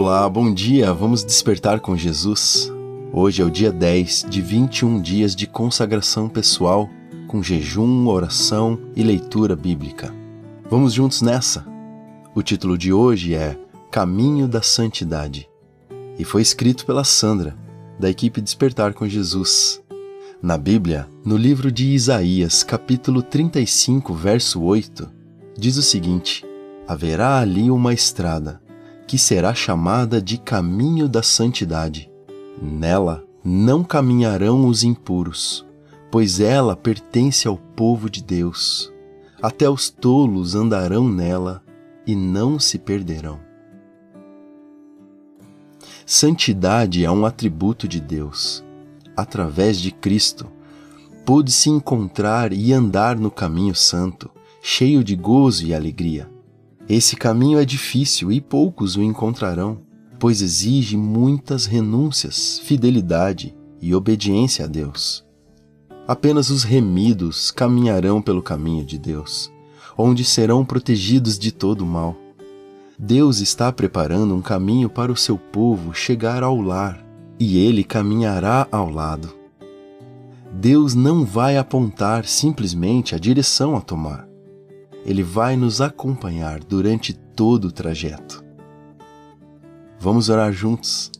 Olá, bom dia. Vamos despertar com Jesus. Hoje é o dia 10 de 21 dias de consagração pessoal, com jejum, oração e leitura bíblica. Vamos juntos nessa? O título de hoje é Caminho da Santidade e foi escrito pela Sandra, da equipe Despertar com Jesus. Na Bíblia, no livro de Isaías, capítulo 35, verso 8, diz o seguinte: Haverá ali uma estrada que será chamada de caminho da santidade. Nela não caminharão os impuros, pois ela pertence ao povo de Deus. Até os tolos andarão nela e não se perderão. Santidade é um atributo de Deus. Através de Cristo, pôde se encontrar e andar no caminho santo, cheio de gozo e alegria. Esse caminho é difícil e poucos o encontrarão, pois exige muitas renúncias, fidelidade e obediência a Deus. Apenas os remidos caminharão pelo caminho de Deus, onde serão protegidos de todo o mal. Deus está preparando um caminho para o seu povo chegar ao lar, e ele caminhará ao lado. Deus não vai apontar simplesmente a direção a tomar ele vai nos acompanhar durante todo o trajeto. Vamos orar juntos?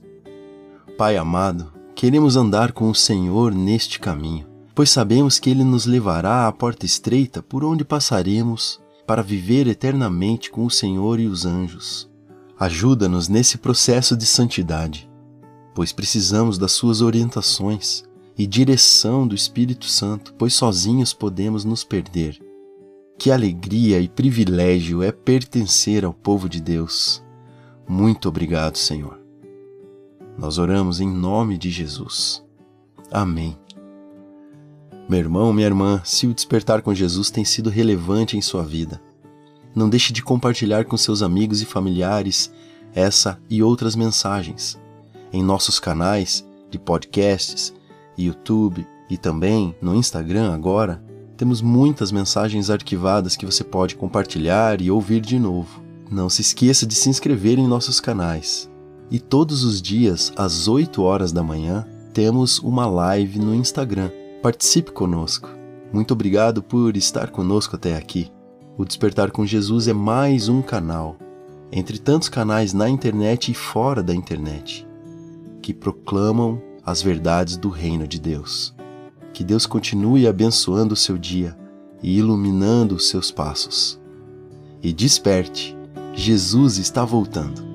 Pai amado, queremos andar com o Senhor neste caminho, pois sabemos que Ele nos levará à porta estreita por onde passaremos para viver eternamente com o Senhor e os anjos. Ajuda-nos nesse processo de santidade, pois precisamos das Suas orientações e direção do Espírito Santo, pois sozinhos podemos nos perder que alegria e privilégio é pertencer ao povo de Deus. Muito obrigado, Senhor. Nós oramos em nome de Jesus. Amém. Meu irmão, minha irmã, se o despertar com Jesus tem sido relevante em sua vida, não deixe de compartilhar com seus amigos e familiares essa e outras mensagens em nossos canais de podcasts, YouTube e também no Instagram agora temos muitas mensagens arquivadas que você pode compartilhar e ouvir de novo. Não se esqueça de se inscrever em nossos canais. E todos os dias, às 8 horas da manhã, temos uma live no Instagram. Participe conosco. Muito obrigado por estar conosco até aqui. O Despertar com Jesus é mais um canal, entre tantos canais na internet e fora da internet, que proclamam as verdades do Reino de Deus. Que Deus continue abençoando o seu dia e iluminando os seus passos. E desperte, Jesus está voltando.